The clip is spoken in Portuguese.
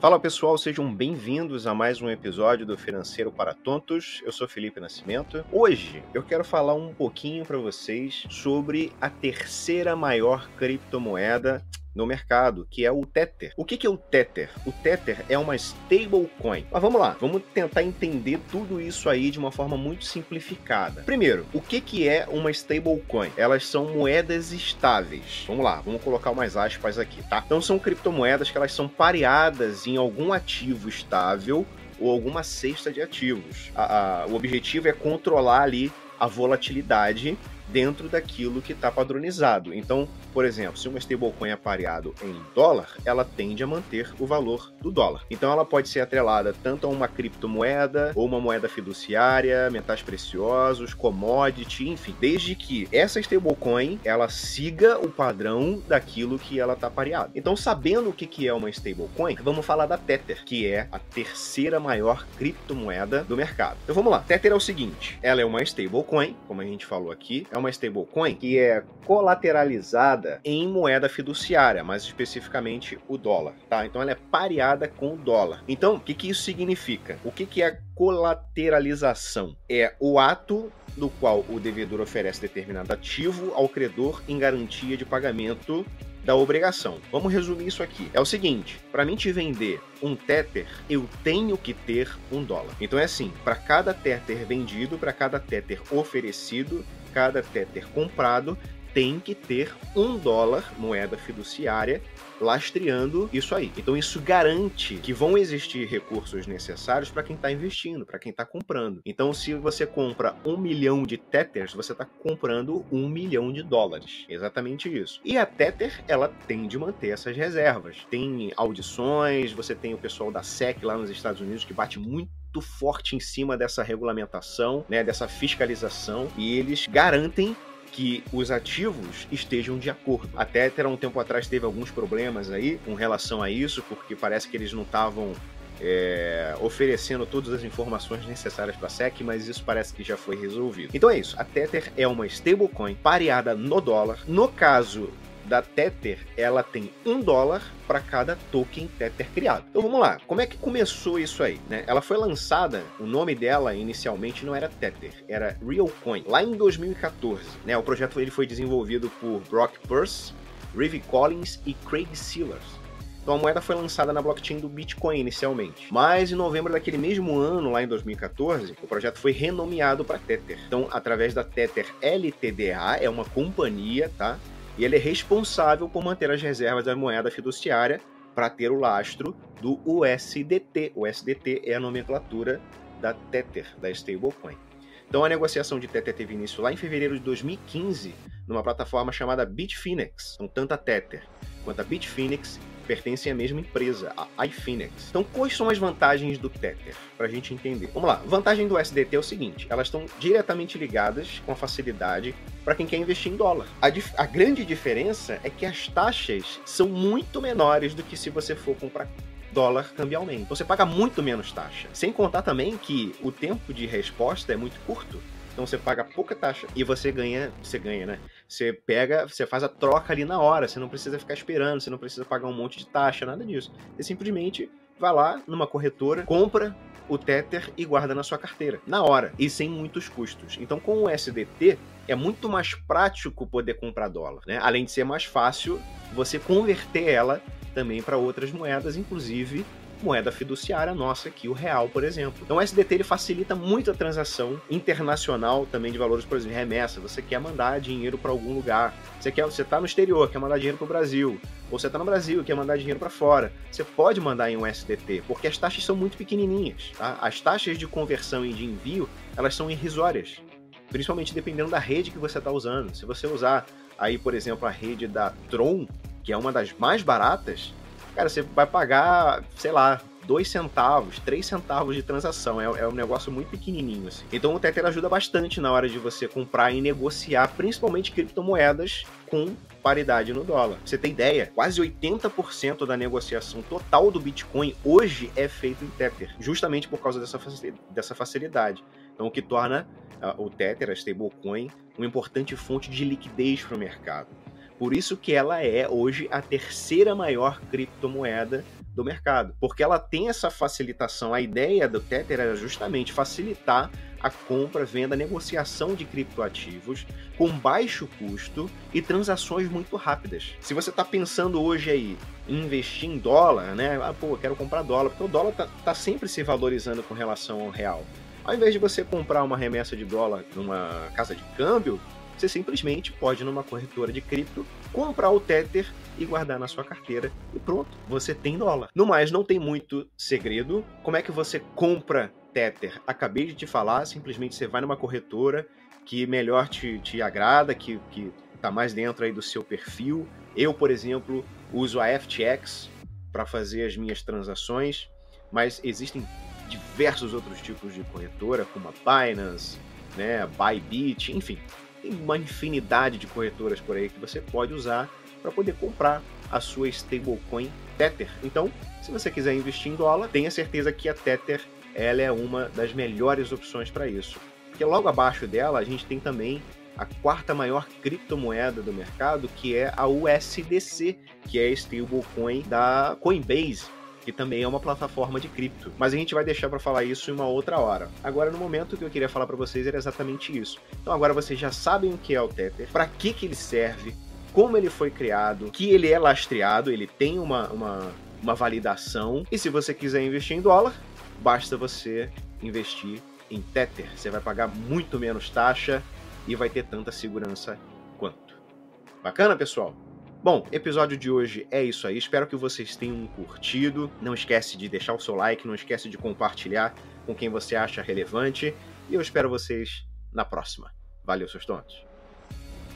Fala pessoal, sejam bem-vindos a mais um episódio do Financeiro para Tontos. Eu sou Felipe Nascimento. Hoje eu quero falar um pouquinho para vocês sobre a terceira maior criptomoeda no mercado, que é o Tether. O que é o Tether? O Tether é uma stablecoin. Mas vamos lá, vamos tentar entender tudo isso aí de uma forma muito simplificada. Primeiro, o que é uma stablecoin? Elas são moedas estáveis. Vamos lá, vamos colocar umas aspas aqui, tá? Então são criptomoedas que elas são pareadas em algum ativo estável ou alguma cesta de ativos. A, a, o objetivo é controlar ali a volatilidade dentro daquilo que está padronizado. Então, por exemplo, se uma stablecoin é pareado em dólar, ela tende a manter o valor do dólar. Então, ela pode ser atrelada tanto a uma criptomoeda ou uma moeda fiduciária, metais preciosos, commodity, enfim, desde que essa stablecoin ela siga o padrão daquilo que ela está pareada. Então, sabendo o que é uma stablecoin, vamos falar da Tether, que é a terceira maior criptomoeda do mercado. Então, vamos lá. Tether é o seguinte: ela é uma stablecoin, como a gente falou aqui, é uma stablecoin que é colateralizada em moeda fiduciária, mais especificamente o dólar, tá? Então ela é pareada com o dólar. Então, o que, que isso significa? O que, que é colateralização? É o ato no qual o devedor oferece determinado ativo ao credor em garantia de pagamento da obrigação. Vamos resumir isso aqui. É o seguinte: para mim te vender um Tether, eu tenho que ter um dólar. Então é assim: para cada Tether vendido, para cada Tether oferecido, cada Tether comprado tem que ter um dólar, moeda fiduciária, lastreando isso aí. Então isso garante que vão existir recursos necessários para quem está investindo, para quem está comprando. Então se você compra um milhão de Tethers, você está comprando um milhão de dólares. Exatamente isso. E a Tether, ela tem de manter essas reservas. Tem audições, você tem o pessoal da SEC lá nos Estados Unidos que bate muito muito forte em cima dessa regulamentação, né, dessa fiscalização, e eles garantem que os ativos estejam de acordo. Até ter um tempo atrás teve alguns problemas aí com relação a isso, porque parece que eles não estavam é, oferecendo todas as informações necessárias para a SEC, mas isso parece que já foi resolvido. Então é isso. A Tether é uma stablecoin pareada no dólar. No caso da Tether, ela tem um dólar para cada token Tether criado. Então vamos lá, como é que começou isso aí? Né? Ela foi lançada, o nome dela inicialmente não era Tether, era Realcoin, lá em 2014. Né? O projeto ele foi desenvolvido por Brock Purse, Rivi Collins e Craig Sealers. Então a moeda foi lançada na blockchain do Bitcoin inicialmente. Mas em novembro daquele mesmo ano, lá em 2014, o projeto foi renomeado para Tether. Então, através da Tether LTDA, é uma companhia, tá? E ele é responsável por manter as reservas da moeda fiduciária para ter o lastro do USDT. O USDT é a nomenclatura da Tether, da stablecoin. Então a negociação de Tether teve início lá em fevereiro de 2015, numa plataforma chamada Bitfinex. Então tanto a Tether quanto a Bitfinex pertencem à mesma empresa, a iFinex. Então, quais são as vantagens do Tether? Para a gente entender. Vamos lá. Vantagem do SDT é o seguinte: elas estão diretamente ligadas com a facilidade para quem quer investir em dólar. A, a, grande diferença é que as taxas são muito menores do que se você for comprar dólar cambialmente. Você paga muito menos taxa. Sem contar também que o tempo de resposta é muito curto. Então você paga pouca taxa e você ganha, você ganha, né? Você pega, você faz a troca ali na hora, você não precisa ficar esperando, você não precisa pagar um monte de taxa, nada disso. Você simplesmente vai lá numa corretora, compra o Tether e guarda na sua carteira, na hora, e sem muitos custos. Então, com o SDT, é muito mais prático poder comprar dólar, né? Além de ser mais fácil você converter ela também para outras moedas, inclusive moeda fiduciária nossa aqui, o real, por exemplo. Então o SDT ele facilita muito a transação internacional também de valores, por exemplo, remessa. Você quer mandar dinheiro para algum lugar, você quer, você está no exterior, quer mandar dinheiro para o Brasil, ou você está no Brasil, quer mandar dinheiro para fora, você pode mandar em um SDT, porque as taxas são muito pequenininhas. Tá? As taxas de conversão e de envio elas são irrisórias, principalmente dependendo da rede que você está usando. Se você usar aí, por exemplo, a rede da Tron, que é uma das mais baratas, cara, você vai pagar, sei lá, dois centavos, três centavos de transação. É, é, um negócio muito pequenininho. Assim. Então o Tether ajuda bastante na hora de você comprar e negociar, principalmente criptomoedas com paridade no dólar. Você tem ideia? Quase 80% da negociação total do Bitcoin hoje é feito em Tether, justamente por causa dessa, dessa facilidade. Então, o que torna uh, o Tether, a stablecoin, uma importante fonte de liquidez para o mercado. Por isso que ela é hoje a terceira maior criptomoeda do mercado, porque ela tem essa facilitação. A ideia do Tether era justamente facilitar a compra, venda, negociação de criptoativos com baixo custo e transações muito rápidas. Se você está pensando hoje aí em investir em dólar, né? Ah, pô, quero comprar dólar, porque o dólar tá, tá sempre se valorizando com relação ao real. Ao invés de você comprar uma remessa de dólar numa casa de câmbio, você simplesmente pode, numa corretora de cripto, comprar o Tether e guardar na sua carteira e pronto, você tem dólar. No mais, não tem muito segredo. Como é que você compra Tether? Acabei de te falar, simplesmente você vai numa corretora que melhor te, te agrada, que, que tá mais dentro aí do seu perfil. Eu, por exemplo, uso a FTX para fazer as minhas transações, mas existem diversos outros tipos de corretora, como a Binance, né, Bybit, enfim, tem uma infinidade de corretoras por aí que você pode usar para poder comprar a sua stablecoin Tether. Então, se você quiser investir em dólar, tenha certeza que a Tether ela é uma das melhores opções para isso. Porque logo abaixo dela a gente tem também a quarta maior criptomoeda do mercado, que é a USDC, que é a stablecoin da Coinbase, que também é uma plataforma de cripto. Mas a gente vai deixar para falar isso em uma outra hora. Agora, no momento que eu queria falar para vocês era exatamente isso. Então agora vocês já sabem o que é o Tether, para que que ele serve, como ele foi criado, que ele é lastreado, ele tem uma, uma, uma validação. E se você quiser investir em dólar, basta você investir em Tether. Você vai pagar muito menos taxa e vai ter tanta segurança quanto. Bacana, pessoal? Bom, episódio de hoje é isso aí. Espero que vocês tenham curtido. Não esquece de deixar o seu like, não esquece de compartilhar com quem você acha relevante. E eu espero vocês na próxima. Valeu, seus tontos.